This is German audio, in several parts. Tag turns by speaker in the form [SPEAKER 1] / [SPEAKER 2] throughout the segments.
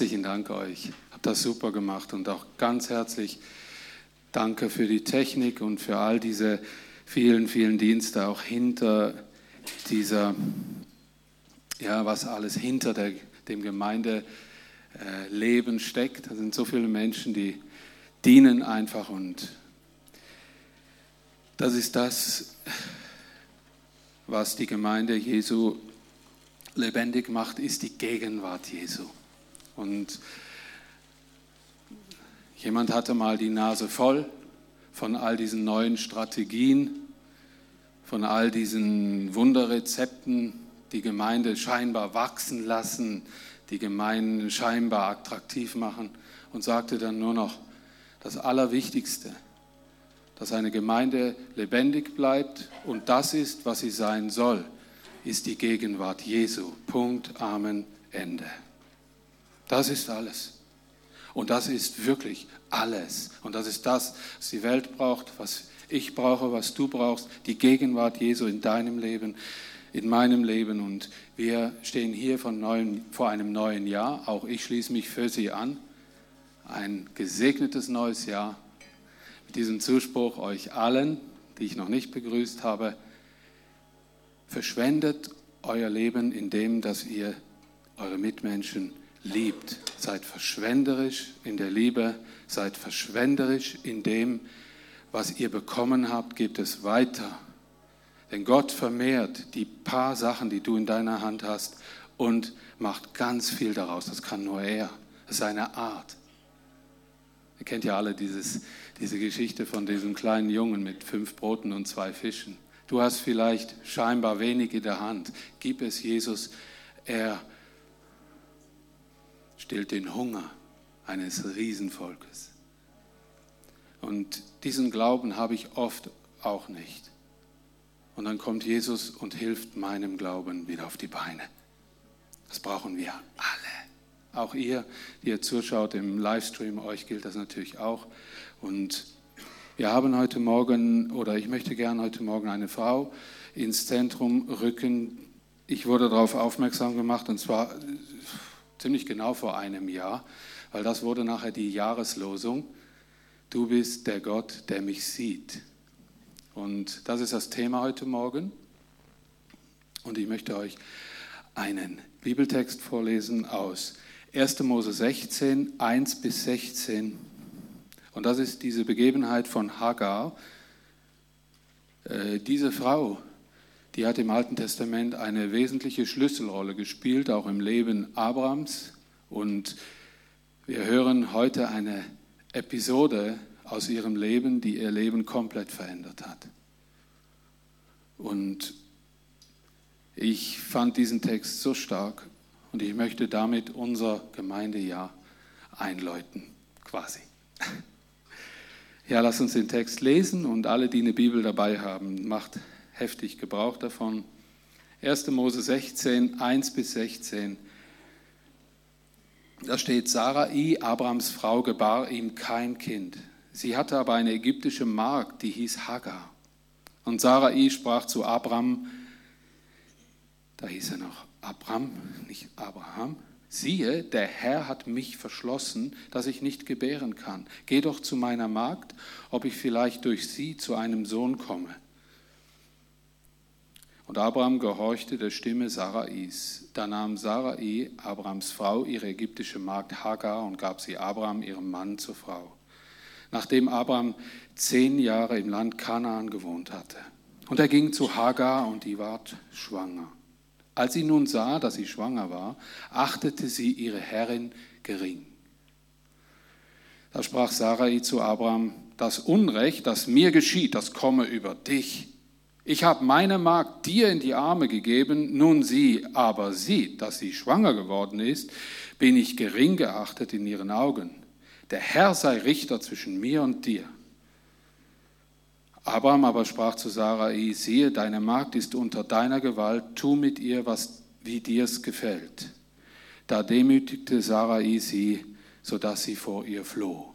[SPEAKER 1] herzlichen Dank euch. Habt das super gemacht und auch ganz herzlich danke für die Technik und für all diese vielen, vielen Dienste auch hinter dieser, ja, was alles hinter der, dem Gemeindeleben steckt. Da sind so viele Menschen, die dienen einfach und das ist das, was die Gemeinde Jesu lebendig macht, ist die Gegenwart Jesu. Und jemand hatte mal die Nase voll von all diesen neuen Strategien, von all diesen Wunderrezepten, die Gemeinde scheinbar wachsen lassen, die Gemeinden scheinbar attraktiv machen und sagte dann nur noch, das Allerwichtigste, dass eine Gemeinde lebendig bleibt und das ist, was sie sein soll, ist die Gegenwart Jesu. Punkt, Amen, Ende. Das ist alles. Und das ist wirklich alles. Und das ist das, was die Welt braucht, was ich brauche, was du brauchst, die Gegenwart Jesu in deinem Leben, in meinem Leben. Und wir stehen hier neuen, vor einem neuen Jahr. Auch ich schließe mich für Sie an. Ein gesegnetes neues Jahr. Mit diesem Zuspruch euch allen, die ich noch nicht begrüßt habe, verschwendet euer Leben in dem, dass ihr eure Mitmenschen liebt. Seid verschwenderisch in der Liebe, seid verschwenderisch in dem, was ihr bekommen habt, gebt es weiter. Denn Gott vermehrt die paar Sachen, die du in deiner Hand hast und macht ganz viel daraus. Das kann nur er. Das ist seine Art. Ihr kennt ja alle dieses, diese Geschichte von diesem kleinen Jungen mit fünf Broten und zwei Fischen. Du hast vielleicht scheinbar wenig in der Hand. Gib es Jesus. Er stillt den Hunger eines Riesenvolkes. Und diesen Glauben habe ich oft auch nicht. Und dann kommt Jesus und hilft meinem Glauben wieder auf die Beine. Das brauchen wir alle. Auch ihr, die ihr zuschaut im Livestream, euch gilt das natürlich auch. Und wir haben heute Morgen, oder ich möchte gerne heute Morgen eine Frau ins Zentrum rücken. Ich wurde darauf aufmerksam gemacht, und zwar ziemlich genau vor einem Jahr, weil das wurde nachher die Jahreslosung. Du bist der Gott, der mich sieht. Und das ist das Thema heute Morgen. Und ich möchte euch einen Bibeltext vorlesen aus 1. Mose 16, 1 bis 16. Und das ist diese Begebenheit von Hagar. Äh, diese Frau, die hat im Alten Testament eine wesentliche Schlüsselrolle gespielt, auch im Leben Abrams. Und wir hören heute eine Episode aus ihrem Leben, die ihr Leben komplett verändert hat. Und ich fand diesen Text so stark und ich möchte damit unser Gemeindejahr einläuten, quasi. Ja, lass uns den Text lesen und alle, die eine Bibel dabei haben, macht heftig Gebrauch davon. 1. Mose 16, 1 bis 16. Da steht, Sarai, Abrams Frau, gebar ihm kein Kind. Sie hatte aber eine ägyptische Magd, die hieß Hagar. Und Sarai sprach zu Abram, da hieß er noch Abram, nicht Abraham, siehe, der Herr hat mich verschlossen, dass ich nicht gebären kann. Geh doch zu meiner Magd, ob ich vielleicht durch sie zu einem Sohn komme. Und Abraham gehorchte der Stimme Sarais. Da nahm Sarai, Abrahams Frau, ihre ägyptische Magd Hagar und gab sie Abraham, ihrem Mann, zur Frau. Nachdem Abraham zehn Jahre im Land Kanaan gewohnt hatte. Und er ging zu Hagar und die ward schwanger. Als sie nun sah, dass sie schwanger war, achtete sie ihre Herrin gering. Da sprach Sarai zu Abraham, das Unrecht, das mir geschieht, das komme über dich ich habe meine Magd dir in die Arme gegeben, nun sie aber sieht, dass sie schwanger geworden ist, bin ich gering geachtet in ihren Augen. Der Herr sei Richter zwischen mir und dir. Abraham aber sprach zu Sarai, siehe, deine Magd ist unter deiner Gewalt, tu mit ihr, was wie dir's gefällt. Da demütigte Sarai sie, sodass sie vor ihr floh.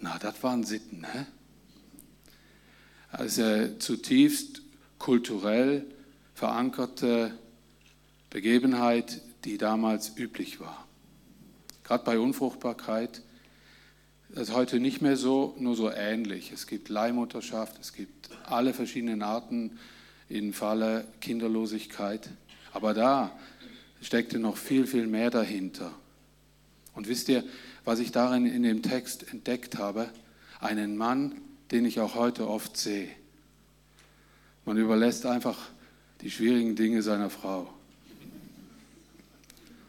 [SPEAKER 1] Na, das waren Sitten, ne? Also zutiefst kulturell verankerte Begebenheit, die damals üblich war. Gerade bei Unfruchtbarkeit ist heute nicht mehr so, nur so ähnlich. Es gibt Leihmutterschaft, es gibt alle verschiedenen Arten im Falle Kinderlosigkeit. Aber da steckte noch viel, viel mehr dahinter. Und wisst ihr, was ich darin in dem Text entdeckt habe? Einen Mann, den ich auch heute oft sehe. Man überlässt einfach die schwierigen Dinge seiner Frau.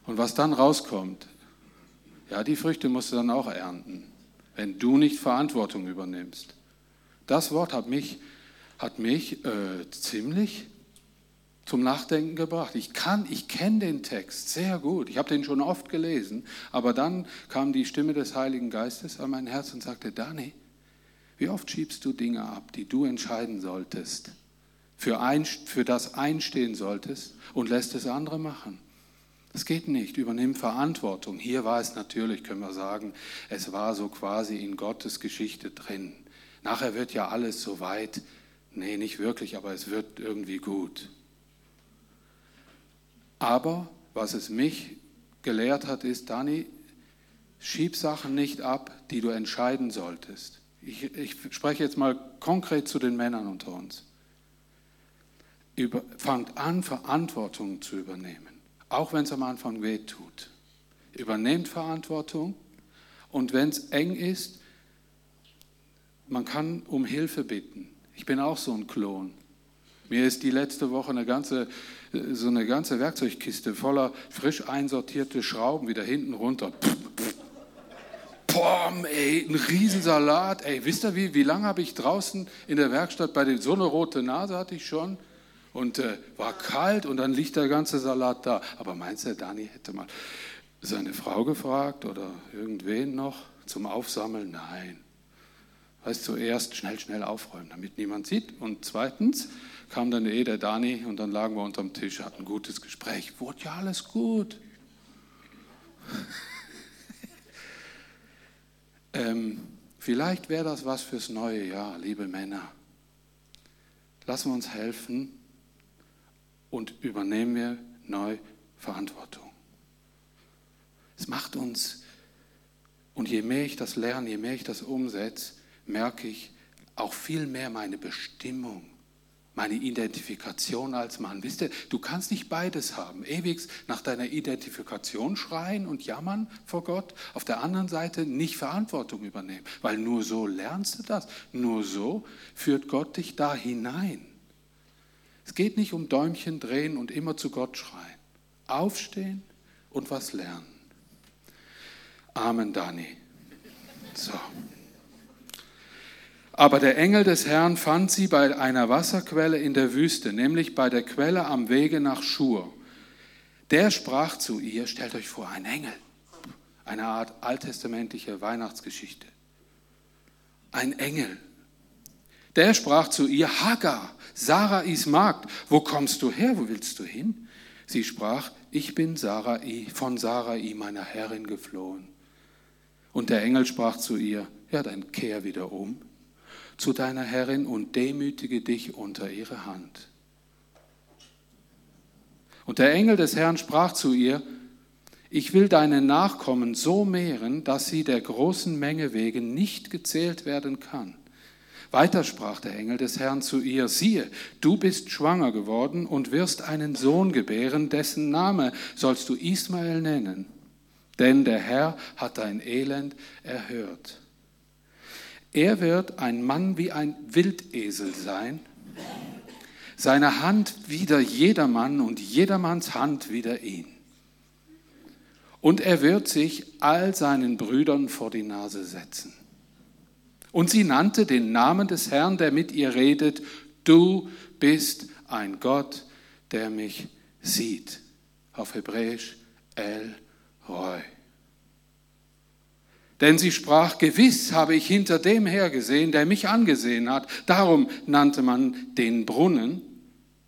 [SPEAKER 1] Und was dann rauskommt, ja, die Früchte musst du dann auch ernten, wenn du nicht Verantwortung übernimmst. Das Wort hat mich, hat mich äh, ziemlich zum Nachdenken gebracht. Ich kann, ich kenne den Text sehr gut. Ich habe den schon oft gelesen, aber dann kam die Stimme des Heiligen Geistes an mein Herz und sagte: Dani, wie oft schiebst du Dinge ab, die du entscheiden solltest, für, ein, für das einstehen solltest und lässt es andere machen? Das geht nicht. Übernimm Verantwortung. Hier war es natürlich, können wir sagen, es war so quasi in Gottes Geschichte drin. Nachher wird ja alles so weit, nee, nicht wirklich, aber es wird irgendwie gut. Aber was es mich gelehrt hat, ist, Dani, schieb Sachen nicht ab, die du entscheiden solltest. Ich, ich spreche jetzt mal konkret zu den Männern unter uns. Über, fangt an, Verantwortung zu übernehmen auch wenn es am Anfang weh tut. Übernehmt Verantwortung und wenn es eng ist, man kann um Hilfe bitten. Ich bin auch so ein Klon. Mir ist die letzte Woche eine ganze, so eine ganze Werkzeugkiste voller frisch einsortierte Schrauben wieder hinten runter. Pom, ey, ein Riesensalat. Ey, wisst ihr, wie, wie lange habe ich draußen in der Werkstatt bei den, so eine rote Nase hatte ich schon und äh, war kalt und dann liegt der ganze Salat da. Aber meinst du, Dani hätte mal seine Frau gefragt oder irgendwen noch zum Aufsammeln? Nein. Weißt du, zuerst schnell, schnell aufräumen, damit niemand sieht. Und zweitens kam dann eh der Dani und dann lagen wir unterm Tisch, hatten ein gutes Gespräch. Wurde ja alles gut. Ähm, vielleicht wäre das was fürs neue Jahr, liebe Männer. Lassen wir uns helfen, und übernehmen wir neu Verantwortung. Es macht uns, und je mehr ich das lerne, je mehr ich das umsetze, merke ich auch viel mehr meine Bestimmung, meine Identifikation als Mann. Wisst ihr, du kannst nicht beides haben. Ewig nach deiner Identifikation schreien und jammern vor Gott, auf der anderen Seite nicht Verantwortung übernehmen, weil nur so lernst du das. Nur so führt Gott dich da hinein. Es geht nicht um Däumchen drehen und immer zu Gott schreien. Aufstehen und was lernen. Amen, Dani. So. Aber der Engel des Herrn fand sie bei einer Wasserquelle in der Wüste, nämlich bei der Quelle am Wege nach Schur. Der sprach zu ihr, stellt euch vor, ein Engel, eine Art alttestamentliche Weihnachtsgeschichte. Ein Engel. Der sprach zu ihr, Hagar, Sarais Magd, wo kommst du her, wo willst du hin? Sie sprach, ich bin Sarai, von Sarai, meiner Herrin, geflohen. Und der Engel sprach zu ihr, ja, dann kehr wieder um zu deiner Herrin und demütige dich unter ihre Hand. Und der Engel des Herrn sprach zu ihr, ich will deine Nachkommen so mehren, dass sie der großen Menge wegen nicht gezählt werden kann. Weiter sprach der Engel des Herrn zu ihr, siehe, du bist schwanger geworden und wirst einen Sohn gebären, dessen Name sollst du Ismael nennen, denn der Herr hat dein Elend erhört. Er wird ein Mann wie ein Wildesel sein, seine Hand wider jedermann und jedermanns Hand wider ihn. Und er wird sich all seinen Brüdern vor die Nase setzen. Und sie nannte den Namen des Herrn, der mit ihr redet, du bist ein Gott, der mich sieht. Auf Hebräisch El Roy. Denn sie sprach, gewiss habe ich hinter dem hergesehen, der mich angesehen hat. Darum nannte man den Brunnen,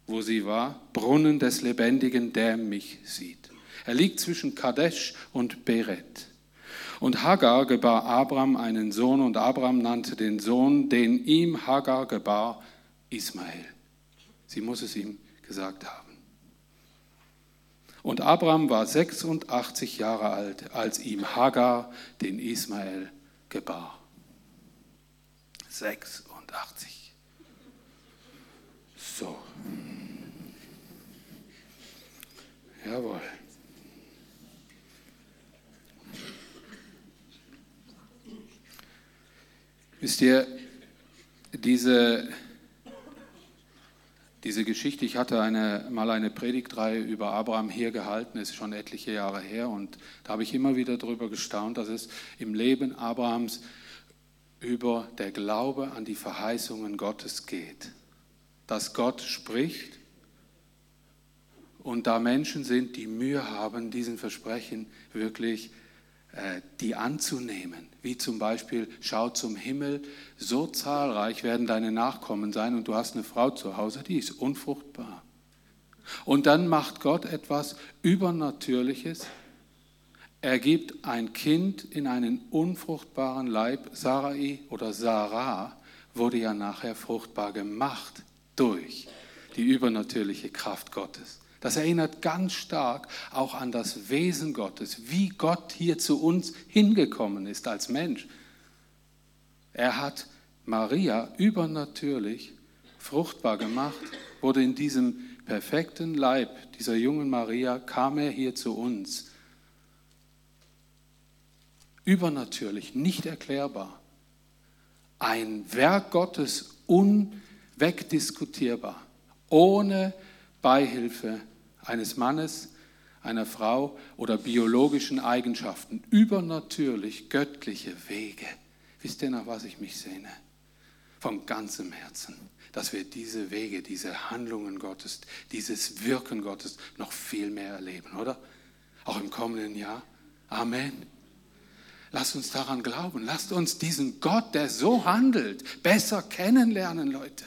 [SPEAKER 1] wo sie war, Brunnen des Lebendigen, der mich sieht. Er liegt zwischen Kadesh und Beret. Und Hagar gebar Abraham einen Sohn und Abraham nannte den Sohn, den ihm Hagar gebar, Ismael. Sie muss es ihm gesagt haben. Und Abraham war 86 Jahre alt, als ihm Hagar den Ismael gebar. 86. So. Jawohl. Wisst ihr, diese diese Geschichte, ich hatte eine, mal eine Predigtreihe über Abraham hier gehalten, ist schon etliche Jahre her und da habe ich immer wieder darüber gestaunt, dass es im Leben Abrahams über der Glaube an die Verheißungen Gottes geht. Dass Gott spricht und da Menschen sind, die Mühe haben, diesen Versprechen wirklich äh, die anzunehmen, wie zum Beispiel, schau zum Himmel, so zahlreich werden deine Nachkommen sein und du hast eine Frau zu Hause, die ist unfruchtbar. Und dann macht Gott etwas Übernatürliches. Er gibt ein Kind in einen unfruchtbaren Leib. Sarai oder Sarah wurde ja nachher fruchtbar gemacht durch die übernatürliche Kraft Gottes. Das erinnert ganz stark auch an das Wesen Gottes, wie Gott hier zu uns hingekommen ist als Mensch. Er hat Maria übernatürlich fruchtbar gemacht, wurde in diesem perfekten Leib dieser jungen Maria, kam er hier zu uns. Übernatürlich, nicht erklärbar. Ein Werk Gottes unwegdiskutierbar, ohne Beihilfe eines Mannes, einer Frau oder biologischen Eigenschaften, übernatürlich göttliche Wege. Wisst ihr, nach was ich mich sehne? Von ganzem Herzen, dass wir diese Wege, diese Handlungen Gottes, dieses Wirken Gottes noch viel mehr erleben, oder? Auch im kommenden Jahr. Amen. Lasst uns daran glauben. Lasst uns diesen Gott, der so handelt, besser kennenlernen, Leute.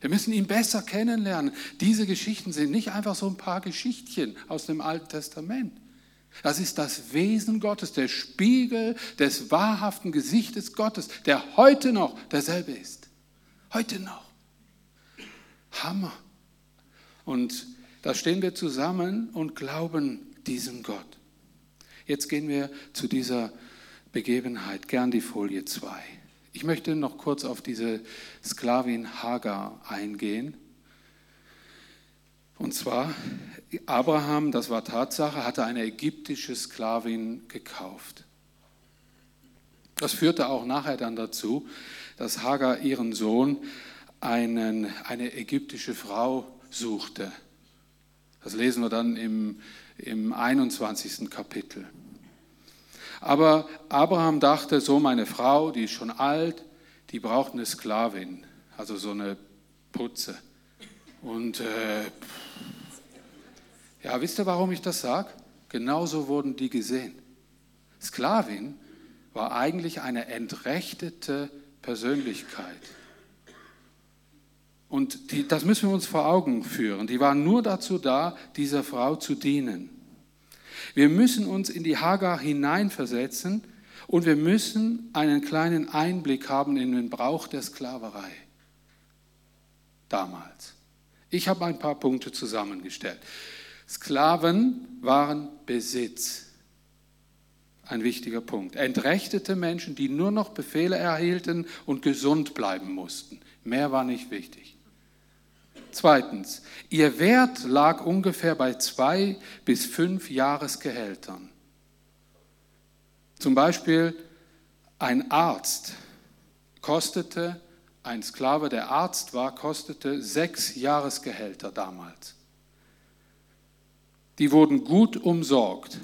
[SPEAKER 1] Wir müssen ihn besser kennenlernen. Diese Geschichten sind nicht einfach so ein paar Geschichtchen aus dem Alten Testament. Das ist das Wesen Gottes, der Spiegel des wahrhaften Gesichtes Gottes, der heute noch derselbe ist. Heute noch. Hammer. Und da stehen wir zusammen und glauben diesem Gott. Jetzt gehen wir zu dieser Begebenheit. Gern die Folie 2. Ich möchte noch kurz auf diese Sklavin Hagar eingehen. Und zwar, Abraham, das war Tatsache, hatte eine ägyptische Sklavin gekauft. Das führte auch nachher dann dazu, dass Hagar ihren Sohn einen, eine ägyptische Frau suchte. Das lesen wir dann im, im 21. Kapitel. Aber Abraham dachte, so meine Frau, die ist schon alt, die braucht eine Sklavin, also so eine Putze. Und äh, ja, wisst ihr, warum ich das sage? Genauso wurden die gesehen. Sklavin war eigentlich eine entrechtete Persönlichkeit. Und die, das müssen wir uns vor Augen führen. Die waren nur dazu da, dieser Frau zu dienen. Wir müssen uns in die Hagar hineinversetzen und wir müssen einen kleinen Einblick haben in den Brauch der Sklaverei damals. Ich habe ein paar Punkte zusammengestellt. Sklaven waren Besitz. Ein wichtiger Punkt. Entrechtete Menschen, die nur noch Befehle erhielten und gesund bleiben mussten. Mehr war nicht wichtig. Zweitens, ihr Wert lag ungefähr bei zwei bis fünf Jahresgehältern. Zum Beispiel ein Arzt kostete, ein Sklave, der Arzt war, kostete sechs Jahresgehälter damals. Die wurden gut umsorgt.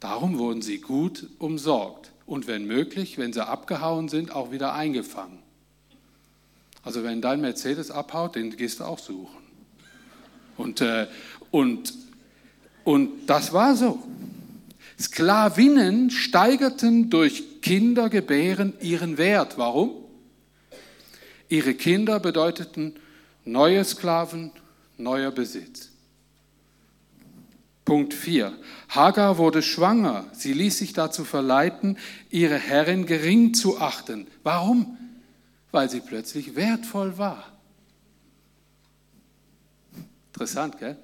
[SPEAKER 1] Darum wurden sie gut umsorgt und wenn möglich, wenn sie abgehauen sind, auch wieder eingefangen. Also wenn dein Mercedes abhaut, den gehst du auch suchen. Und, äh, und, und das war so. Sklavinnen steigerten durch Kindergebären ihren Wert. Warum? Ihre Kinder bedeuteten neue Sklaven, neuer Besitz. Punkt 4. Hagar wurde schwanger. Sie ließ sich dazu verleiten, ihre Herrin gering zu achten. Warum? Weil sie plötzlich wertvoll war. Interessant, gell?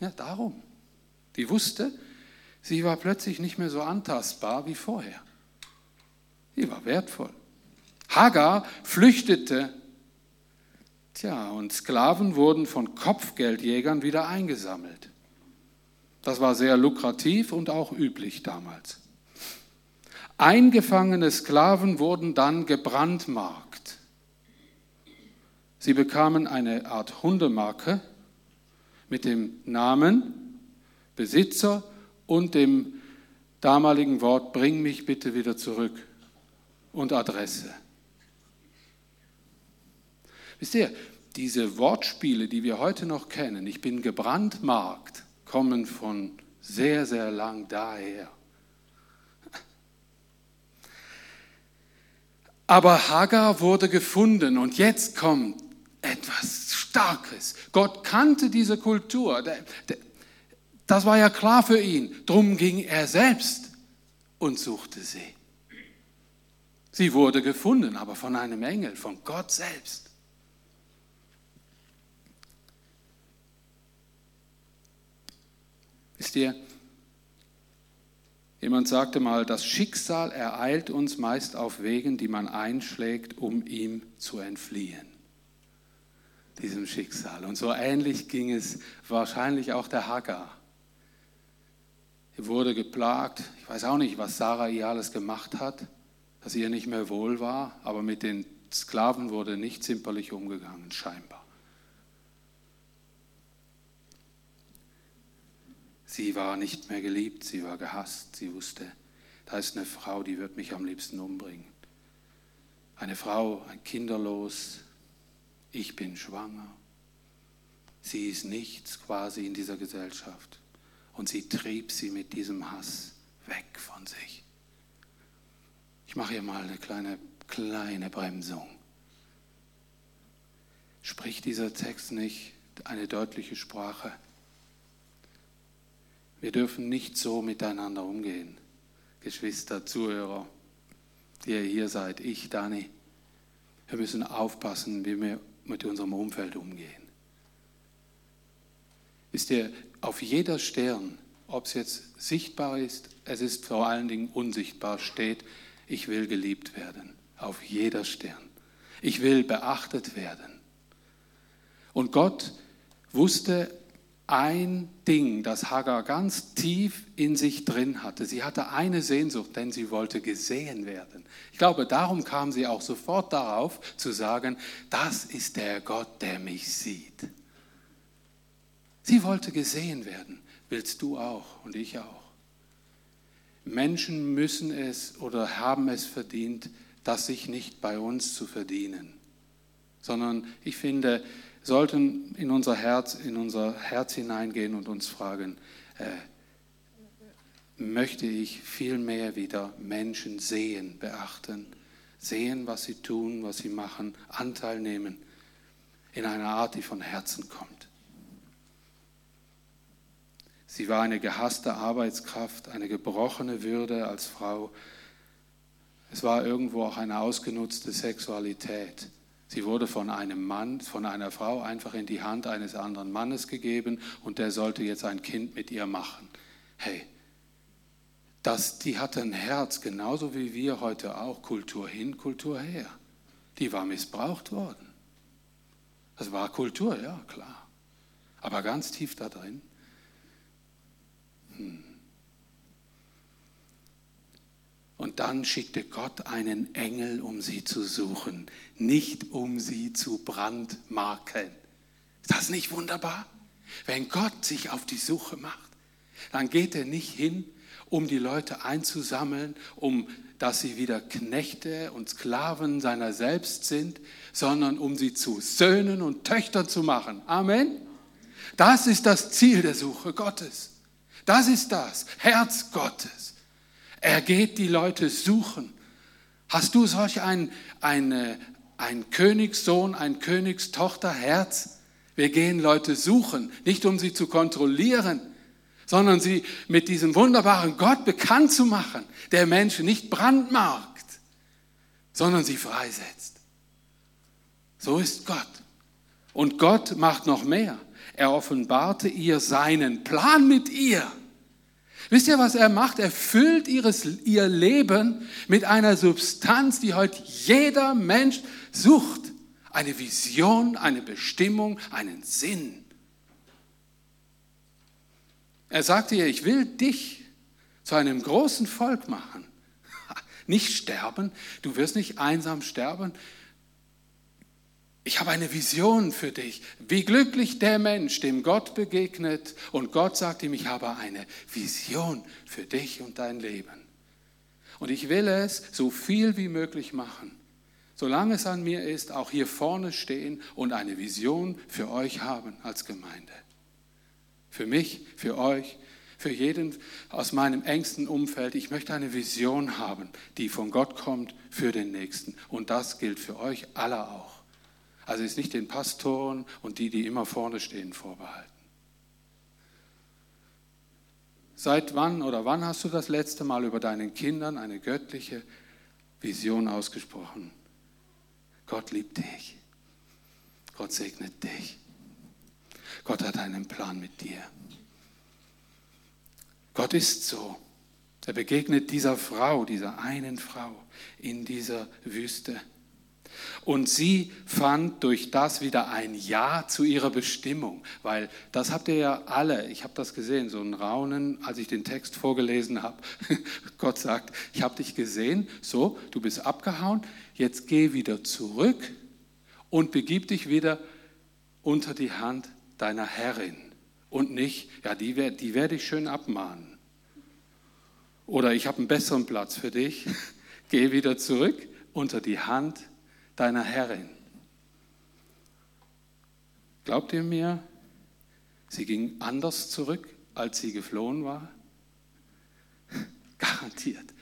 [SPEAKER 1] Ja, darum. Die wusste, sie war plötzlich nicht mehr so antastbar wie vorher. Sie war wertvoll. Hagar flüchtete. Tja, und Sklaven wurden von Kopfgeldjägern wieder eingesammelt. Das war sehr lukrativ und auch üblich damals. Eingefangene Sklaven wurden dann gebrandmarkt. Sie bekamen eine Art Hundemarke mit dem Namen, Besitzer und dem damaligen Wort, bring mich bitte wieder zurück und Adresse. Wisst ihr, diese Wortspiele, die wir heute noch kennen, ich bin gebrandmarkt, kommen von sehr, sehr lang daher. Aber Hagar wurde gefunden und jetzt kommt etwas Starkes. Gott kannte diese Kultur. Das war ja klar für ihn. Drum ging er selbst und suchte sie. Sie wurde gefunden, aber von einem Engel, von Gott selbst. Wisst ihr, Jemand sagte mal, das Schicksal ereilt uns meist auf Wegen, die man einschlägt, um ihm zu entfliehen. Diesem Schicksal. Und so ähnlich ging es wahrscheinlich auch der Hagar. Sie wurde geplagt. Ich weiß auch nicht, was Sarah ihr alles gemacht hat, dass ihr nicht mehr wohl war, aber mit den Sklaven wurde nicht zimperlich umgegangen, scheinbar. Sie war nicht mehr geliebt, sie war gehasst. Sie wusste, da ist eine Frau, die wird mich am liebsten umbringen. Eine Frau, ein kinderlos, ich bin schwanger. Sie ist nichts quasi in dieser Gesellschaft. Und sie trieb sie mit diesem Hass weg von sich. Ich mache hier mal eine kleine, kleine Bremsung. Spricht dieser Text nicht eine deutliche Sprache? Wir dürfen nicht so miteinander umgehen. Geschwister, Zuhörer, die ihr hier seid, ich, Dani. Wir müssen aufpassen, wie wir mit unserem Umfeld umgehen. Wisst ihr, auf jeder Stern, ob es jetzt sichtbar ist, es ist vor allen Dingen unsichtbar, steht, ich will geliebt werden. Auf jeder Stern. Ich will beachtet werden. Und Gott wusste ein Ding, das Hagar ganz tief in sich drin hatte. Sie hatte eine Sehnsucht, denn sie wollte gesehen werden. Ich glaube, darum kam sie auch sofort darauf zu sagen, das ist der Gott, der mich sieht. Sie wollte gesehen werden. Willst du auch und ich auch. Menschen müssen es oder haben es verdient, das sich nicht bei uns zu verdienen, sondern ich finde, sollten in unser Herz, in unser Herz hineingehen und uns fragen, äh, möchte ich viel mehr wieder Menschen sehen, beachten, sehen, was sie tun, was sie machen, Anteil nehmen in einer Art, die von Herzen kommt. Sie war eine gehasste Arbeitskraft, eine gebrochene Würde als Frau. Es war irgendwo auch eine ausgenutzte Sexualität. Sie wurde von einem Mann, von einer Frau einfach in die Hand eines anderen Mannes gegeben und der sollte jetzt ein Kind mit ihr machen. Hey, das, die hatte ein Herz, genauso wie wir heute auch, Kultur hin, Kultur her. Die war missbraucht worden. Das war Kultur, ja, klar. Aber ganz tief da drin. Hm. Und dann schickte Gott einen Engel, um sie zu suchen, nicht um sie zu brandmarken. Ist das nicht wunderbar? Wenn Gott sich auf die Suche macht, dann geht er nicht hin, um die Leute einzusammeln, um dass sie wieder Knechte und Sklaven seiner selbst sind, sondern um sie zu Söhnen und Töchtern zu machen. Amen. Das ist das Ziel der Suche Gottes. Das ist das Herz Gottes. Er geht die Leute suchen. Hast du solch ein, ein, ein Königssohn, ein Königstochterherz? Wir gehen Leute suchen, nicht um sie zu kontrollieren, sondern sie mit diesem wunderbaren Gott bekannt zu machen, der Menschen nicht brandmarkt, sondern sie freisetzt. So ist Gott. Und Gott macht noch mehr. Er offenbarte ihr seinen Plan mit ihr. Wisst ihr, was er macht? Er füllt ihres, ihr Leben mit einer Substanz, die heute jeder Mensch sucht. Eine Vision, eine Bestimmung, einen Sinn. Er sagte ihr, ich will dich zu einem großen Volk machen. Nicht sterben, du wirst nicht einsam sterben, ich habe eine Vision für dich. Wie glücklich der Mensch, dem Gott begegnet und Gott sagt ihm, ich habe eine Vision für dich und dein Leben. Und ich will es so viel wie möglich machen. Solange es an mir ist, auch hier vorne stehen und eine Vision für euch haben als Gemeinde. Für mich, für euch, für jeden aus meinem engsten Umfeld. Ich möchte eine Vision haben, die von Gott kommt für den Nächsten. Und das gilt für euch alle auch. Also ist nicht den Pastoren und die, die immer vorne stehen, vorbehalten. Seit wann oder wann hast du das letzte Mal über deinen Kindern eine göttliche Vision ausgesprochen? Gott liebt dich. Gott segnet dich. Gott hat einen Plan mit dir. Gott ist so. Er begegnet dieser Frau, dieser einen Frau in dieser Wüste. Und sie fand durch das wieder ein Ja zu ihrer Bestimmung, weil das habt ihr ja alle, ich habe das gesehen, so ein Raunen, als ich den Text vorgelesen habe. Gott sagt, ich habe dich gesehen, so, du bist abgehauen, jetzt geh wieder zurück und begib dich wieder unter die Hand deiner Herrin und nicht, ja, die, die werde ich schön abmahnen. Oder ich habe einen besseren Platz für dich, geh wieder zurück unter die Hand deiner deiner Herrin. Glaubt ihr mir, sie ging anders zurück, als sie geflohen war? Garantiert.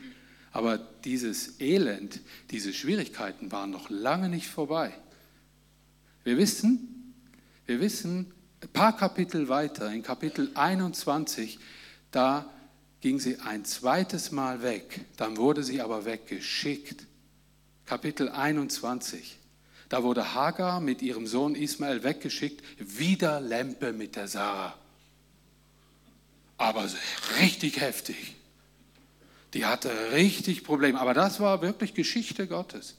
[SPEAKER 1] Aber dieses Elend, diese Schwierigkeiten waren noch lange nicht vorbei. Wir wissen, wir wissen, ein paar Kapitel weiter, in Kapitel 21, da ging sie ein zweites Mal weg, dann wurde sie aber weggeschickt. Kapitel 21. Da wurde Hagar mit ihrem Sohn Ismael weggeschickt, wieder Lempe mit der Sarah. Aber richtig heftig. Die hatte richtig Probleme. Aber das war wirklich Geschichte Gottes.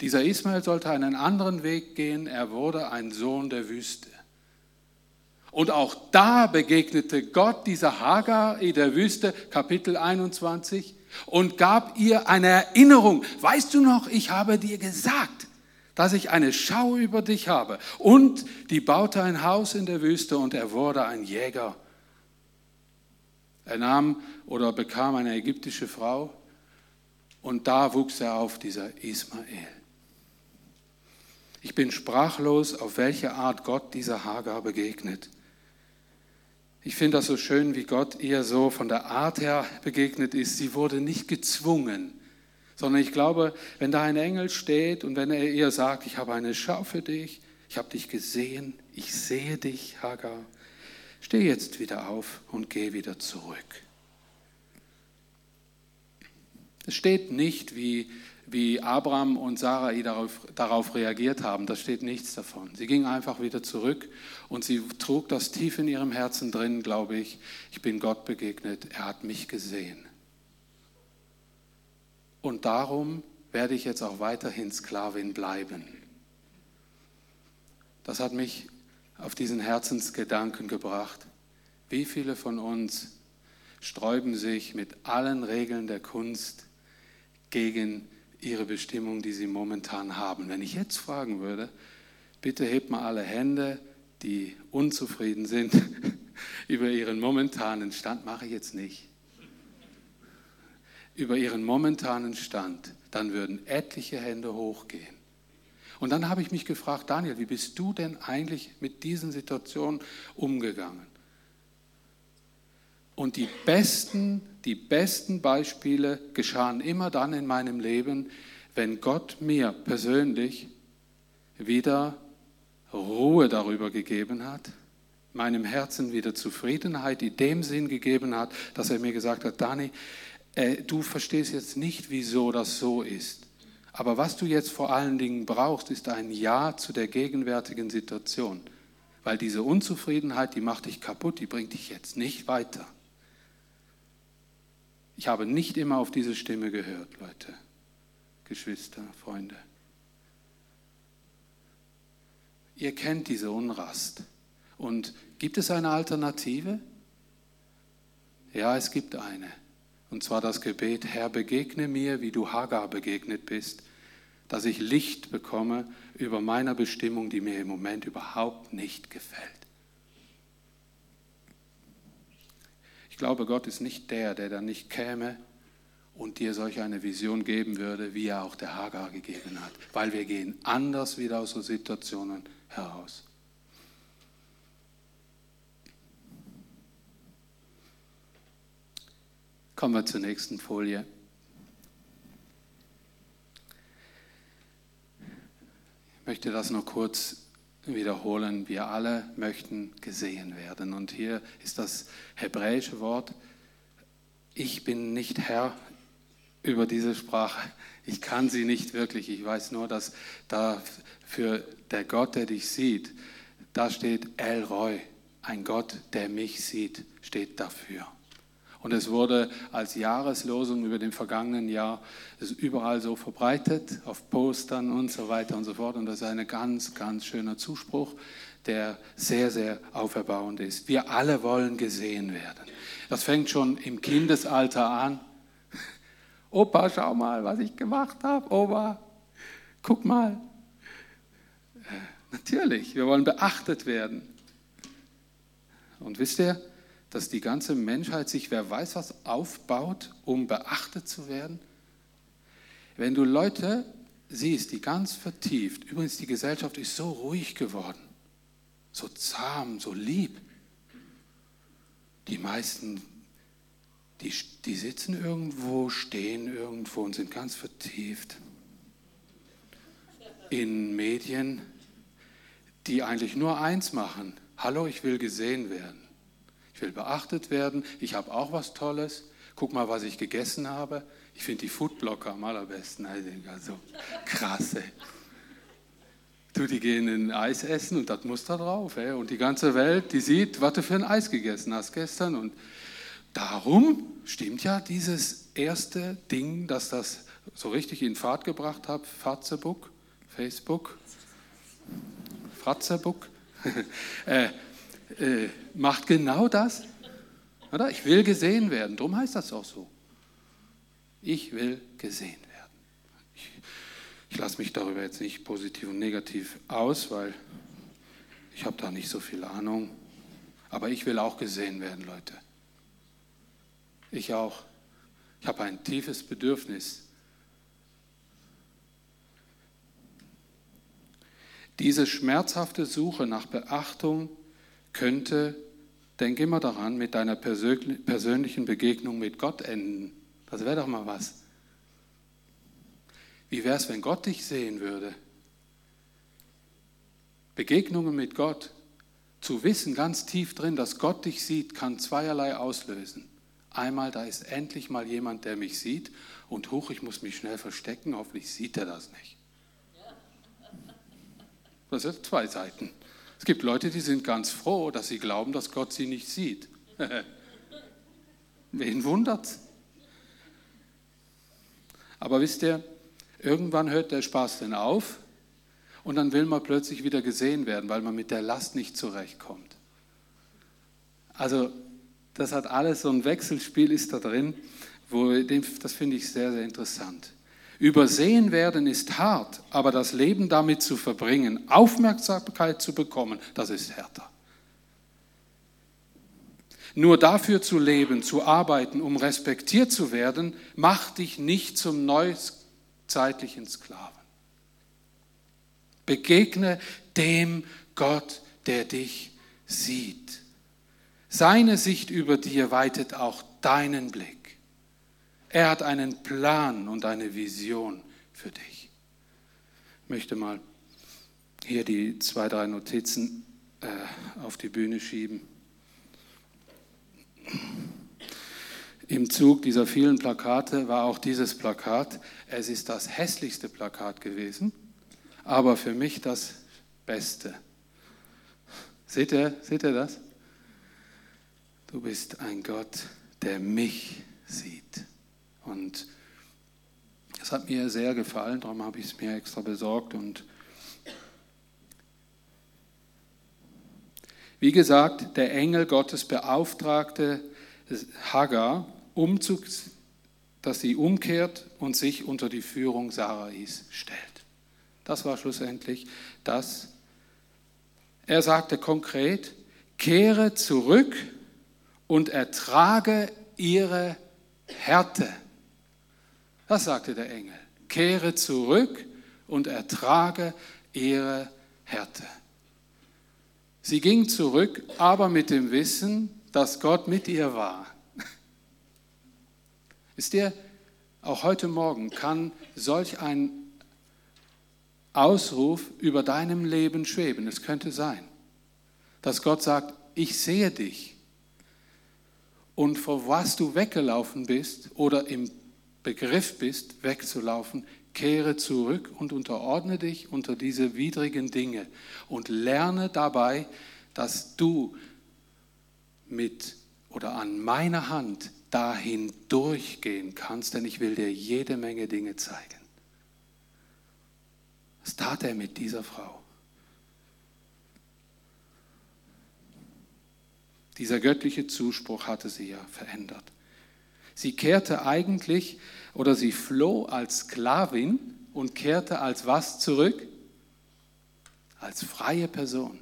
[SPEAKER 1] Dieser Ismael sollte einen anderen Weg gehen. Er wurde ein Sohn der Wüste. Und auch da begegnete Gott dieser Hagar in der Wüste, Kapitel 21 und gab ihr eine Erinnerung. Weißt du noch, ich habe dir gesagt, dass ich eine Schau über dich habe. Und die baute ein Haus in der Wüste und er wurde ein Jäger. Er nahm oder bekam eine ägyptische Frau und da wuchs er auf, dieser Ismael. Ich bin sprachlos, auf welche Art Gott dieser Hagar begegnet. Ich finde das so schön, wie Gott ihr so von der Art her begegnet ist. Sie wurde nicht gezwungen, sondern ich glaube, wenn da ein Engel steht und wenn er ihr sagt, ich habe eine Schau für dich, ich habe dich gesehen, ich sehe dich, Hagar, steh jetzt wieder auf und geh wieder zurück. Es steht nicht, wie wie Abraham und Sarai darauf, darauf reagiert haben. Da steht nichts davon. Sie ging einfach wieder zurück und sie trug das tief in ihrem Herzen drin, glaube ich. Ich bin Gott begegnet, er hat mich gesehen. Und darum werde ich jetzt auch weiterhin Sklavin bleiben. Das hat mich auf diesen Herzensgedanken gebracht. Wie viele von uns sträuben sich mit allen Regeln der Kunst gegen ihre Bestimmung, die sie momentan haben. Wenn ich jetzt fragen würde, bitte hebt mal alle Hände, die unzufrieden sind über ihren momentanen Stand, mache ich jetzt nicht. Über ihren momentanen Stand, dann würden etliche Hände hochgehen. Und dann habe ich mich gefragt, Daniel, wie bist du denn eigentlich mit diesen Situationen umgegangen? Und die besten, die besten Beispiele geschahen immer dann in meinem Leben, wenn Gott mir persönlich wieder Ruhe darüber gegeben hat, meinem Herzen wieder Zufriedenheit in dem Sinn gegeben hat, dass er mir gesagt hat, Dani, äh, du verstehst jetzt nicht, wieso das so ist. Aber was du jetzt vor allen Dingen brauchst, ist ein Ja zu der gegenwärtigen Situation. Weil diese Unzufriedenheit, die macht dich kaputt, die bringt dich jetzt nicht weiter. Ich habe nicht immer auf diese Stimme gehört, Leute, Geschwister, Freunde. Ihr kennt diese Unrast. Und gibt es eine Alternative? Ja, es gibt eine. Und zwar das Gebet, Herr, begegne mir, wie du Hagar begegnet bist, dass ich Licht bekomme über meiner Bestimmung, die mir im Moment überhaupt nicht gefällt. Glaube, Gott ist nicht der, der dann nicht käme und dir solch eine Vision geben würde, wie er auch der Hagar gegeben hat, weil wir gehen anders wieder aus so Situationen heraus. Kommen wir zur nächsten Folie. Ich möchte das noch kurz wiederholen. Wir alle möchten gesehen werden. Und hier ist das hebräische Wort, ich bin nicht Herr über diese Sprache. Ich kann sie nicht wirklich. Ich weiß nur, dass da für der Gott, der dich sieht, da steht El Roy, ein Gott, der mich sieht, steht dafür. Und es wurde als Jahreslosung über dem vergangenen Jahr überall so verbreitet, auf Postern und so weiter und so fort. Und das ist ein ganz, ganz schöner Zuspruch, der sehr, sehr auferbauend ist. Wir alle wollen gesehen werden. Das fängt schon im Kindesalter an. Opa, schau mal, was ich gemacht habe. Opa, guck mal. Äh, natürlich, wir wollen beachtet werden. Und wisst ihr, dass die ganze Menschheit sich, wer weiß was, aufbaut, um beachtet zu werden? Wenn du Leute siehst, die ganz vertieft, übrigens die Gesellschaft ist so ruhig geworden, so zahm, so lieb. Die meisten, die, die sitzen irgendwo, stehen irgendwo und sind ganz vertieft in Medien, die eigentlich nur eins machen. Hallo, ich will gesehen werden will beachtet werden, ich habe auch was Tolles, guck mal, was ich gegessen habe. Ich finde die Foodblocker am allerbesten, also krasse. Du, die gehen in Eis essen und das muss da drauf. Ey. Und die ganze Welt, die sieht, was du für ein Eis gegessen hast gestern. Und darum stimmt ja dieses erste Ding, dass das so richtig in Fahrt gebracht hat, Fatzebook, Facebook, Fratzebuck, äh, macht genau das. Oder? Ich will gesehen werden. Darum heißt das auch so. Ich will gesehen werden. Ich, ich lasse mich darüber jetzt nicht positiv und negativ aus, weil ich habe da nicht so viel Ahnung. Aber ich will auch gesehen werden, Leute. Ich auch. Ich habe ein tiefes Bedürfnis. Diese schmerzhafte Suche nach Beachtung könnte, denk immer daran, mit deiner persönlichen Begegnung mit Gott enden. Das wäre doch mal was. Wie wäre es, wenn Gott dich sehen würde? Begegnungen mit Gott, zu wissen ganz tief drin, dass Gott dich sieht, kann zweierlei auslösen. Einmal, da ist endlich mal jemand, der mich sieht und hoch, ich muss mich schnell verstecken, hoffentlich sieht er das nicht. Das sind zwei Seiten. Es gibt Leute, die sind ganz froh, dass sie glauben, dass Gott sie nicht sieht. Wen wundert's? Aber wisst ihr, irgendwann hört der Spaß dann auf und dann will man plötzlich wieder gesehen werden, weil man mit der Last nicht zurechtkommt. Also das hat alles so ein Wechselspiel ist da drin, wo das finde ich sehr sehr interessant. Übersehen werden ist hart, aber das Leben damit zu verbringen, Aufmerksamkeit zu bekommen, das ist härter. Nur dafür zu leben, zu arbeiten, um respektiert zu werden, macht dich nicht zum neuzeitlichen Sklaven. Begegne dem Gott, der dich sieht. Seine Sicht über dir weitet auch deinen Blick. Er hat einen Plan und eine Vision für dich. Ich möchte mal hier die zwei, drei Notizen äh, auf die Bühne schieben. Im Zug dieser vielen Plakate war auch dieses Plakat. Es ist das hässlichste Plakat gewesen, aber für mich das Beste. Seht ihr, seht ihr das? Du bist ein Gott, der mich sieht. Und das hat mir sehr gefallen, darum habe ich es mir extra besorgt. Und wie gesagt, der Engel Gottes beauftragte Hagar, umzug, dass sie umkehrt und sich unter die Führung Sarais stellt. Das war schlussendlich das. Er sagte konkret, kehre zurück und ertrage ihre Härte. Das sagte der Engel. Kehre zurück und ertrage ihre Härte. Sie ging zurück, aber mit dem Wissen, dass Gott mit ihr war. Ist dir, auch heute Morgen kann solch ein Ausruf über deinem Leben schweben. Es könnte sein, dass Gott sagt, ich sehe dich. Und vor was du weggelaufen bist oder im Begriff bist, wegzulaufen, kehre zurück und unterordne dich unter diese widrigen Dinge und lerne dabei, dass du mit oder an meiner Hand dahin durchgehen kannst, denn ich will dir jede Menge Dinge zeigen. Was tat er mit dieser Frau? Dieser göttliche Zuspruch hatte sie ja verändert. Sie kehrte eigentlich oder sie floh als Sklavin und kehrte als was zurück? Als freie Person.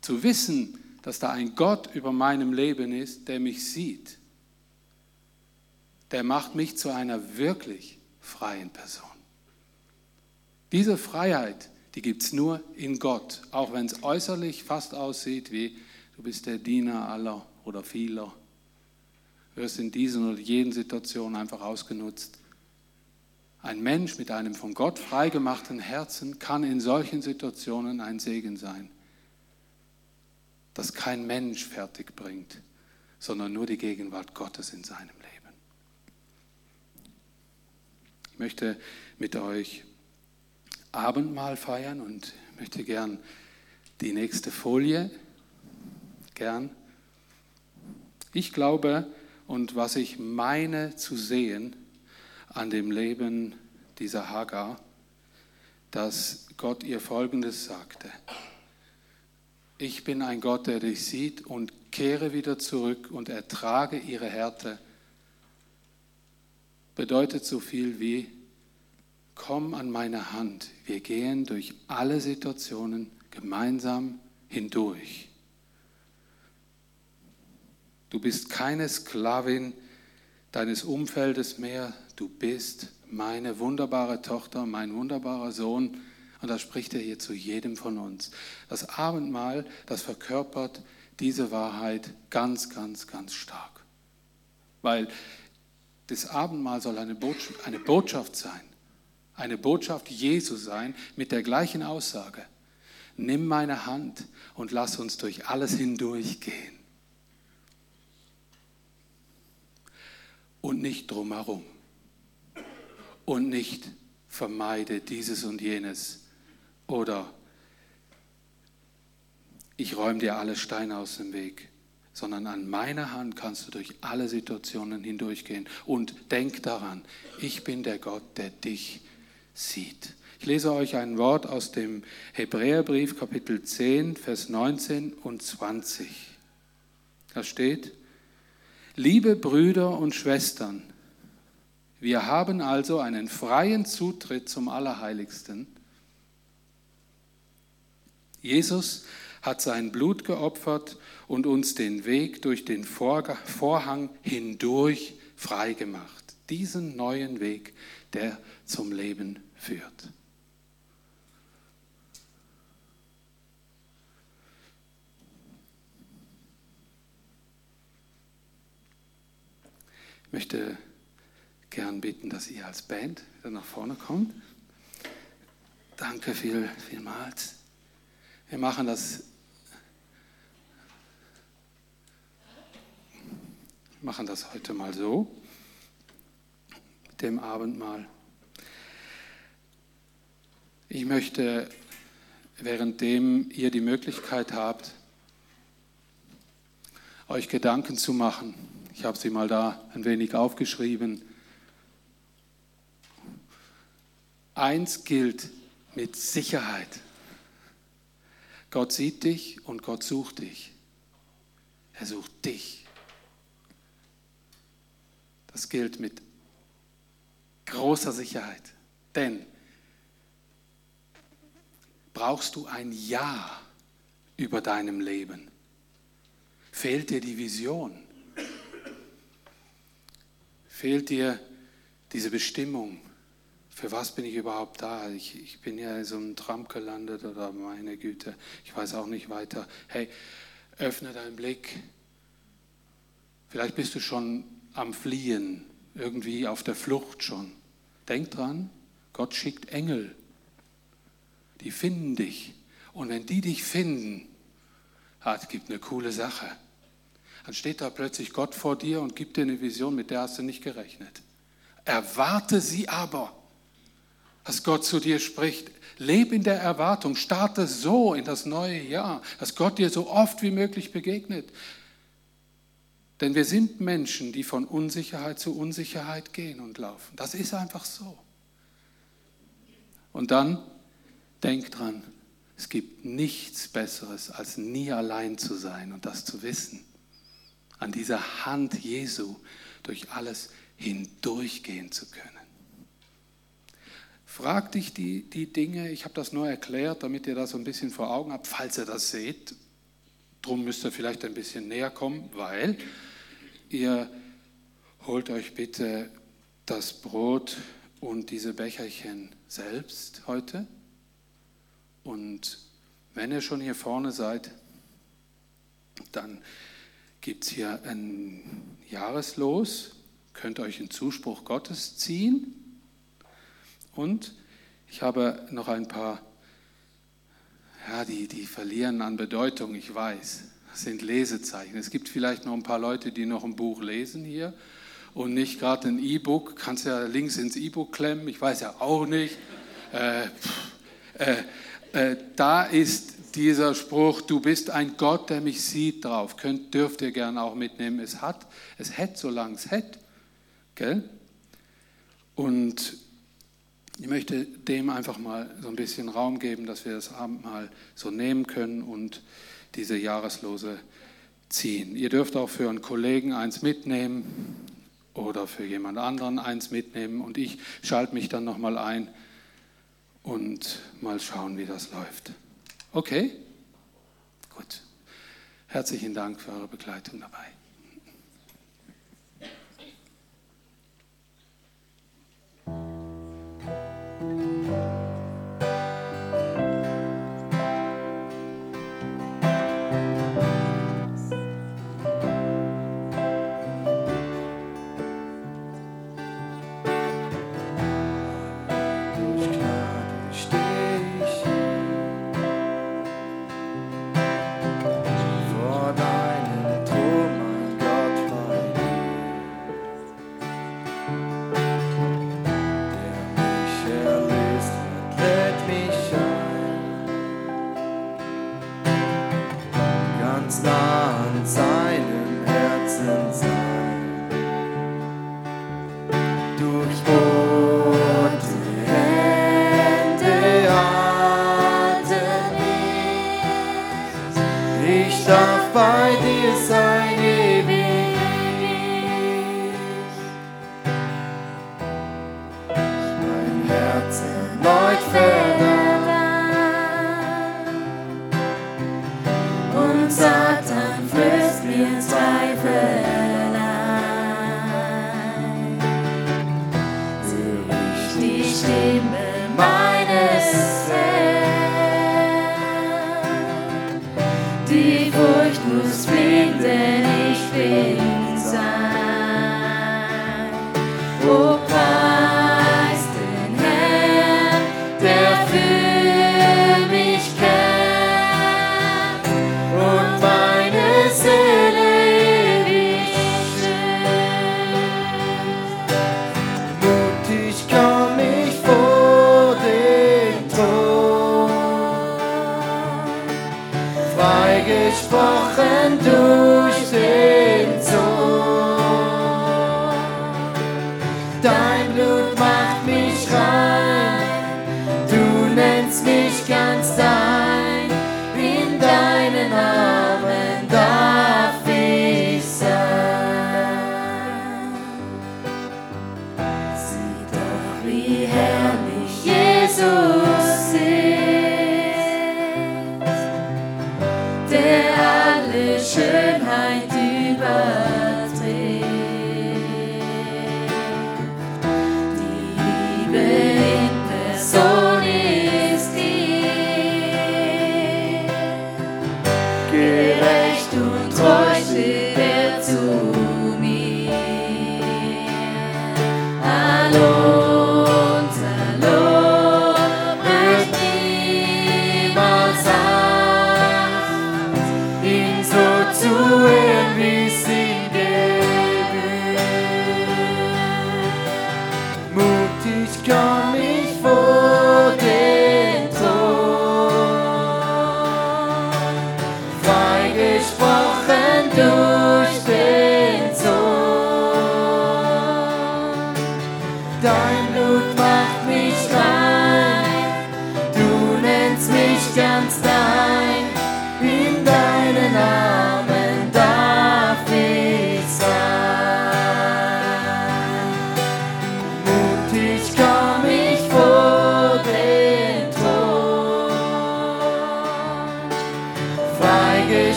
[SPEAKER 1] Zu wissen, dass da ein Gott über meinem Leben ist, der mich sieht, der macht mich zu einer wirklich freien Person. Diese Freiheit, die gibt es nur in Gott, auch wenn es äußerlich fast aussieht wie du bist der Diener aller oder vieler. Wirst in diesen oder jenen Situationen einfach ausgenutzt. Ein Mensch mit einem von Gott freigemachten Herzen kann in solchen Situationen ein Segen sein, das kein Mensch fertig bringt, sondern nur die Gegenwart Gottes in seinem Leben. Ich möchte mit euch Abendmahl feiern und möchte gern die nächste Folie, gern. Ich glaube und was ich meine zu sehen an dem Leben dieser Hagar, dass Gott ihr Folgendes sagte. Ich bin ein Gott, der dich sieht und kehre wieder zurück und ertrage ihre Härte. Bedeutet so viel wie, komm an meine Hand, wir gehen durch alle Situationen gemeinsam hindurch. Du bist keine Sklavin deines Umfeldes mehr, du bist meine wunderbare Tochter, mein wunderbarer Sohn. Und das spricht er hier zu jedem von uns. Das Abendmahl, das verkörpert diese Wahrheit ganz, ganz, ganz stark. Weil das Abendmahl soll eine Botschaft, eine Botschaft sein eine Botschaft Jesu sein mit der gleichen Aussage. Nimm meine Hand und lass uns durch alles hindurchgehen. Und nicht drumherum. Und nicht vermeide dieses und jenes. Oder ich räume dir alle Steine aus dem Weg sondern an meiner Hand kannst du durch alle Situationen hindurchgehen. Und denk daran, ich bin der Gott, der dich sieht. Ich lese euch ein Wort aus dem Hebräerbrief Kapitel 10, Vers 19 und 20. Da steht, liebe Brüder und Schwestern, wir haben also einen freien Zutritt zum Allerheiligsten. Jesus hat sein Blut geopfert und uns den Weg durch den Vorhang hindurch freigemacht. Diesen neuen Weg, der zum Leben führt. Ich möchte gern bitten, dass ihr als Band wieder nach vorne kommt. Danke viel, vielmals. Wir machen das, machen das heute mal so, mit dem Abendmahl. Ich möchte währenddem ihr die Möglichkeit habt, euch Gedanken zu machen. Ich habe sie mal da ein wenig aufgeschrieben. Eins gilt mit Sicherheit. Gott sieht dich und Gott sucht dich. Er sucht dich. Das gilt mit großer Sicherheit. Denn brauchst du ein Ja über deinem Leben. Fehlt dir die Vision? Fehlt dir diese Bestimmung? Für was bin ich überhaupt da? Ich, ich bin ja in so einem Trump gelandet oder meine Güte, ich weiß auch nicht weiter. Hey, öffne deinen Blick. Vielleicht bist du schon am Fliehen, irgendwie auf der Flucht schon. Denk dran, Gott schickt Engel. Die finden dich. Und wenn die dich finden, hat, gibt eine coole Sache. Dann steht da plötzlich Gott vor dir und gibt dir eine Vision, mit der hast du nicht gerechnet. Erwarte sie aber, dass Gott zu dir spricht. Lebe in der Erwartung, starte so in das neue Jahr, dass Gott dir so oft wie möglich begegnet. Denn wir sind Menschen, die von Unsicherheit zu Unsicherheit gehen und laufen. Das ist einfach so. Und dann denk dran, es gibt nichts Besseres, als nie allein zu sein und das zu wissen. An dieser Hand Jesu durch alles hindurchgehen zu können. Frag dich die, die Dinge, ich habe das nur erklärt, damit ihr das so ein bisschen vor Augen habt, falls ihr das seht. Drum müsst ihr vielleicht ein bisschen näher kommen, weil ihr holt euch bitte das Brot und diese Becherchen selbst heute. Und wenn ihr schon hier vorne seid, dann gibt es hier ein Jahreslos, könnt euch einen Zuspruch Gottes ziehen. Und ich habe noch ein paar, ja, die, die verlieren an Bedeutung, ich weiß sind Lesezeichen. Es gibt vielleicht noch ein paar Leute, die noch ein Buch lesen hier und nicht gerade ein E-Book. Kannst ja links ins E-Book klemmen, ich weiß ja auch nicht. Äh, äh, äh, da ist dieser Spruch, du bist ein Gott, der mich sieht, drauf. Könnt, dürft ihr gerne auch mitnehmen. Es hat, es hätte, solange es hätte. Gell? Und ich möchte dem einfach mal so ein bisschen Raum geben, dass wir das Abendmahl so nehmen können und diese Jahreslose ziehen. Ihr dürft auch für einen Kollegen eins mitnehmen oder für jemand anderen eins mitnehmen und ich schalte mich dann nochmal ein und mal schauen, wie das läuft. Okay? Gut. Herzlichen Dank für eure Begleitung dabei.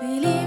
[SPEAKER 2] Wie Liebe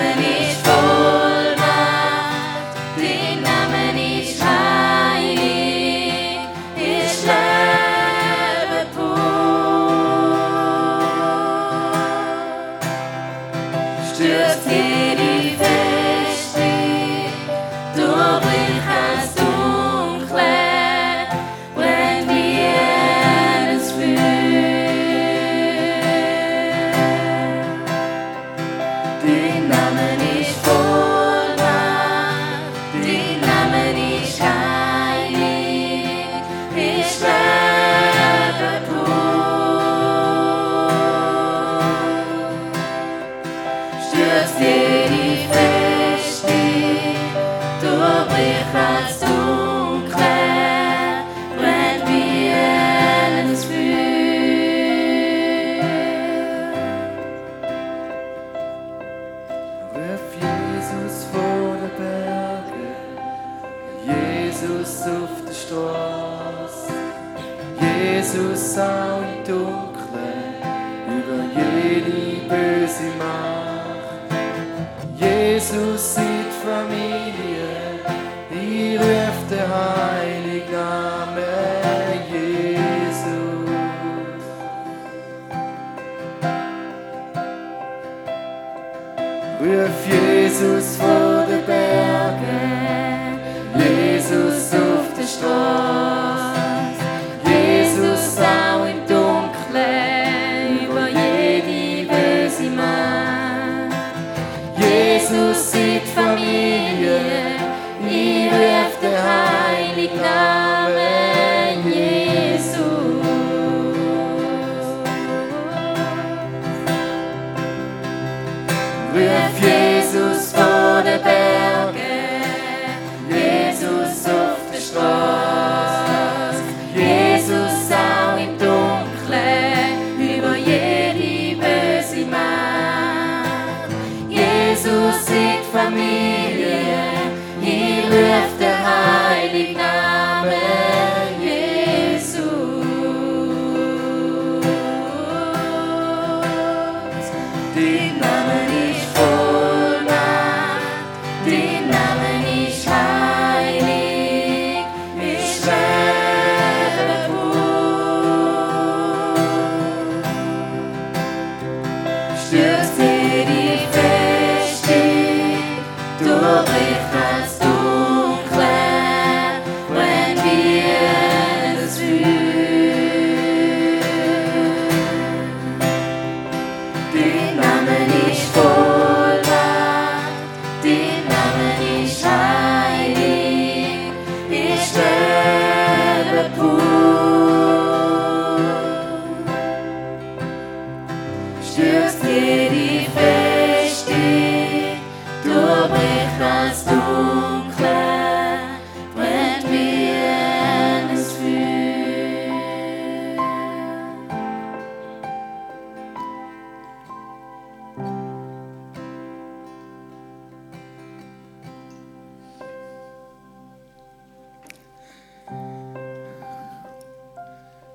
[SPEAKER 3] many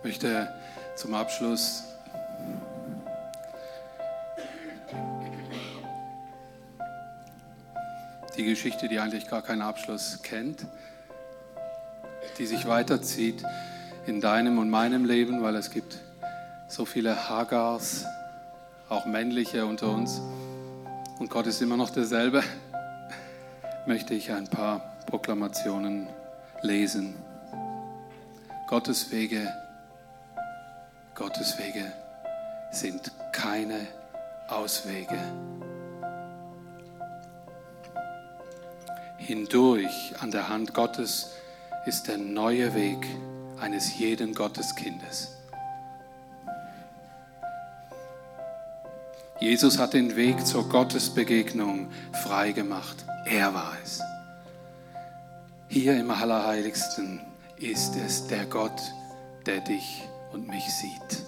[SPEAKER 1] möchte zum Abschluss die Geschichte, die eigentlich gar keinen Abschluss kennt, die sich weiterzieht in deinem und meinem Leben, weil es gibt so viele Hagars, auch männliche unter uns, und Gott ist immer noch derselbe, möchte ich ein paar Proklamationen lesen. Gottes Wege, Gottes Wege sind keine Auswege. Hindurch an der Hand Gottes ist der neue Weg eines jeden Gotteskindes. Jesus hat den Weg zur Gottesbegegnung frei gemacht. Er war es. Hier im Allerheiligsten ist es der Gott, der dich und mich sieht.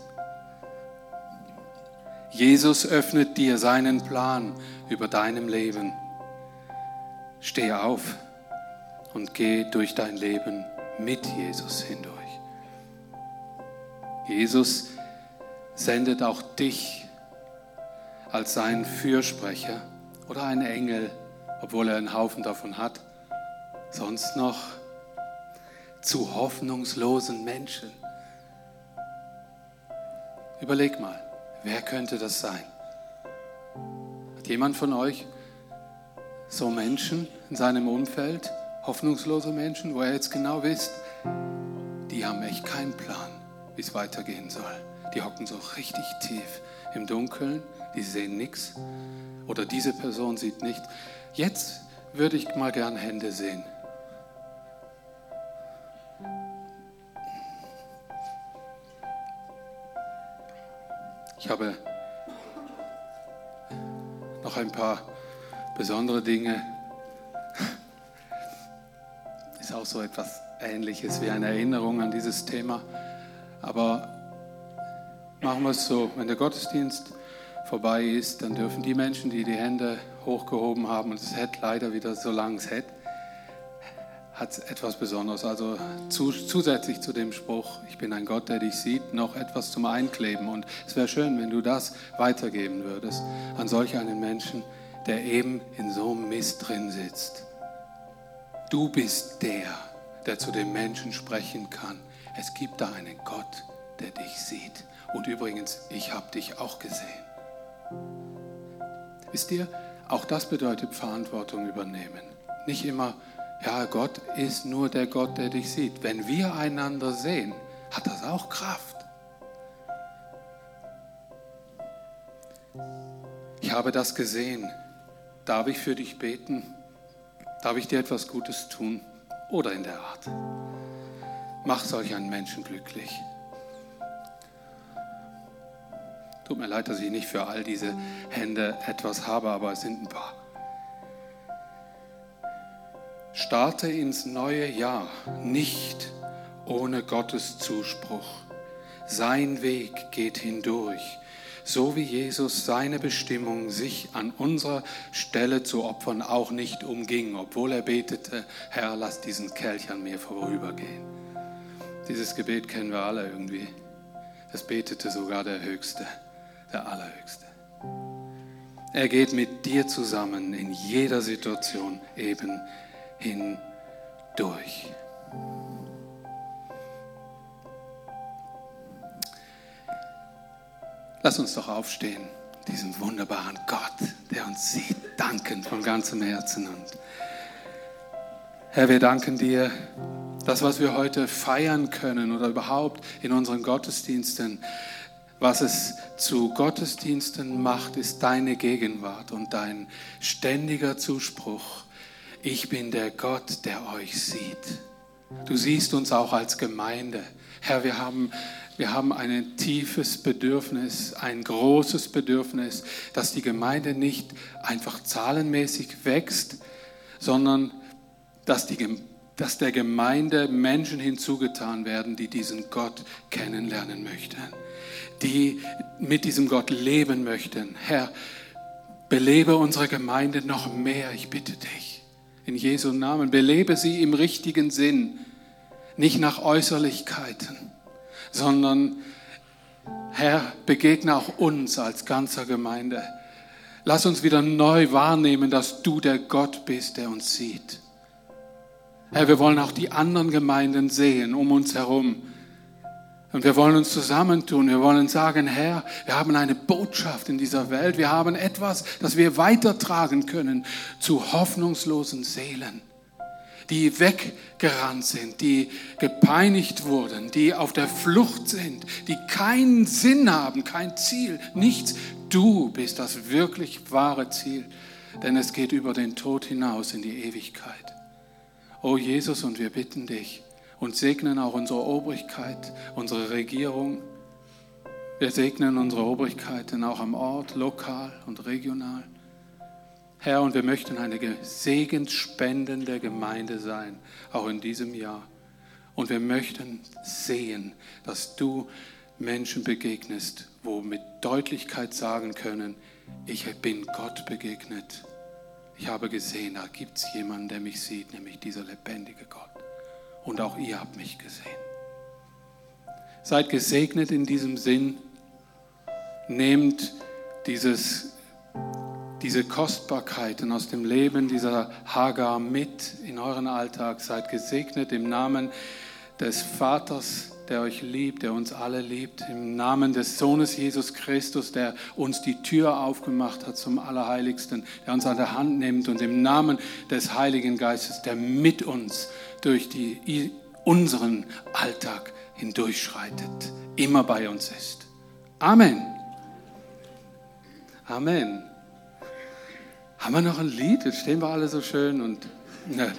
[SPEAKER 1] Jesus öffnet dir seinen Plan über deinem Leben. Steh auf und geh durch dein Leben mit Jesus hindurch. Jesus sendet auch dich als sein Fürsprecher oder ein Engel, obwohl er einen Haufen davon hat, sonst noch zu hoffnungslosen Menschen. Überleg mal, wer könnte das sein? Hat jemand von euch so Menschen in seinem Umfeld, hoffnungslose Menschen, wo er jetzt genau wisst, die haben echt keinen Plan, wie es weitergehen soll. Die hocken so richtig tief im Dunkeln die sehen nichts oder diese Person sieht nicht. Jetzt würde ich mal gern Hände sehen. Ich habe noch ein paar besondere Dinge. Ist auch so etwas Ähnliches wie eine Erinnerung an dieses Thema. Aber machen wir es so, wenn der Gottesdienst vorbei ist, dann dürfen die Menschen, die die Hände hochgehoben haben, und es hat leider wieder so lang es hat, hat etwas Besonderes. Also zu, zusätzlich zu dem Spruch, ich bin ein Gott, der dich sieht, noch etwas zum Einkleben. Und es wäre schön, wenn du das weitergeben würdest an solch einen Menschen, der eben in so einem Mist drin sitzt. Du bist der, der zu dem Menschen sprechen kann. Es gibt da einen Gott, der dich sieht. Und übrigens, ich habe dich auch gesehen. Wisst ihr, auch das bedeutet Verantwortung übernehmen. Nicht immer, ja, Gott ist nur der Gott, der dich sieht. Wenn wir einander sehen, hat das auch Kraft. Ich habe das gesehen. Darf ich für dich beten? Darf ich dir etwas Gutes tun? Oder in der Art. Mach solch einen Menschen glücklich. Tut mir leid, dass ich nicht für all diese Hände etwas habe, aber es sind ein paar. Starte ins neue Jahr nicht ohne Gottes Zuspruch. Sein Weg geht hindurch, so wie Jesus seine Bestimmung, sich an unserer Stelle zu opfern, auch nicht umging, obwohl er betete, Herr, lass diesen Kelch an mir vorübergehen. Dieses Gebet kennen wir alle irgendwie. Das betete sogar der Höchste der Allerhöchste. Er geht mit dir zusammen in jeder Situation eben hindurch. Lass uns doch aufstehen, diesen wunderbaren Gott, der uns sieht, danken von ganzem Herzen. Und Herr, wir danken dir, das, was wir heute feiern können oder überhaupt in unseren Gottesdiensten, was es zu Gottesdiensten macht, ist deine Gegenwart und dein ständiger Zuspruch. Ich bin der Gott, der euch sieht. Du siehst uns auch als Gemeinde. Herr, wir haben, wir haben ein tiefes Bedürfnis, ein großes Bedürfnis, dass die Gemeinde nicht einfach zahlenmäßig wächst, sondern dass, die, dass der Gemeinde Menschen hinzugetan werden, die diesen Gott kennenlernen möchten die mit diesem Gott leben möchten. Herr, belebe unsere Gemeinde noch mehr, ich bitte dich. In Jesu Namen, belebe sie im richtigen Sinn, nicht nach Äußerlichkeiten, sondern Herr, begegne auch uns als ganzer Gemeinde. Lass uns wieder neu wahrnehmen, dass du der Gott bist, der uns sieht. Herr, wir wollen auch die anderen Gemeinden sehen um uns herum und wir wollen uns zusammentun. Wir wollen sagen, Herr, wir haben eine Botschaft in dieser Welt. Wir haben etwas, das wir weitertragen können zu hoffnungslosen Seelen. die weggerannt sind, die gepeinigt wurden, die auf der Flucht sind, die keinen Sinn haben, kein Ziel, nichts. Du bist das wirklich wahre Ziel, denn es geht über den Tod hinaus in die Ewigkeit. O Jesus, und wir bitten dich und segnen auch unsere Obrigkeit, unsere Regierung. Wir segnen unsere Obrigkeiten auch am Ort, lokal und regional. Herr, und wir möchten eine segensspendende Gemeinde sein, auch in diesem Jahr. Und wir möchten sehen, dass du Menschen begegnest, wo mit Deutlichkeit sagen können, ich bin Gott begegnet. Ich habe gesehen, da gibt es jemanden, der mich sieht, nämlich dieser lebendige Gott. Und auch ihr habt mich gesehen. Seid gesegnet in diesem Sinn. Nehmt dieses diese Kostbarkeiten aus dem Leben dieser Hagar mit in euren Alltag. Seid gesegnet im Namen des Vaters, der euch liebt, der uns alle liebt, im Namen des Sohnes Jesus Christus, der uns die Tür aufgemacht hat zum Allerheiligsten, der uns an der Hand nimmt und im Namen des Heiligen Geistes, der mit uns durch die, unseren Alltag hindurchschreitet, immer bei uns ist. Amen. Amen. Haben wir noch ein Lied? Jetzt stehen wir alle so schön und ne,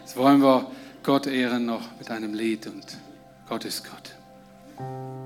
[SPEAKER 1] jetzt wollen wir Gott ehren noch mit einem Lied und Gott ist Gott.